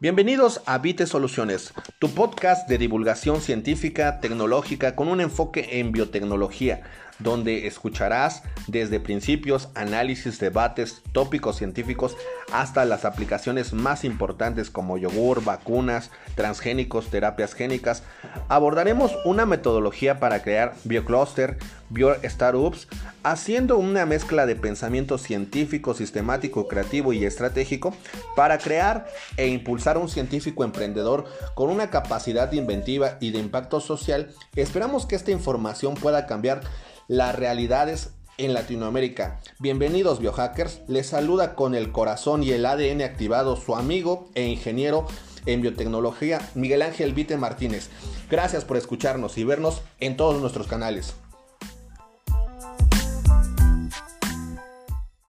Bienvenidos a Vite Soluciones, tu podcast de divulgación científica, tecnológica con un enfoque en biotecnología, donde escucharás desde principios, análisis, debates, tópicos científicos hasta las aplicaciones más importantes como yogur, vacunas, transgénicos, terapias génicas. Abordaremos una metodología para crear biocluster, bio-startups, haciendo una mezcla de pensamiento científico, sistemático, creativo y estratégico para crear e impulsar un científico emprendedor con una capacidad inventiva y de impacto social. Esperamos que esta información pueda cambiar las realidades en Latinoamérica. Bienvenidos biohackers, les saluda con el corazón y el ADN activado su amigo e ingeniero en biotecnología Miguel Ángel Vite Martínez. Gracias por escucharnos y vernos en todos nuestros canales.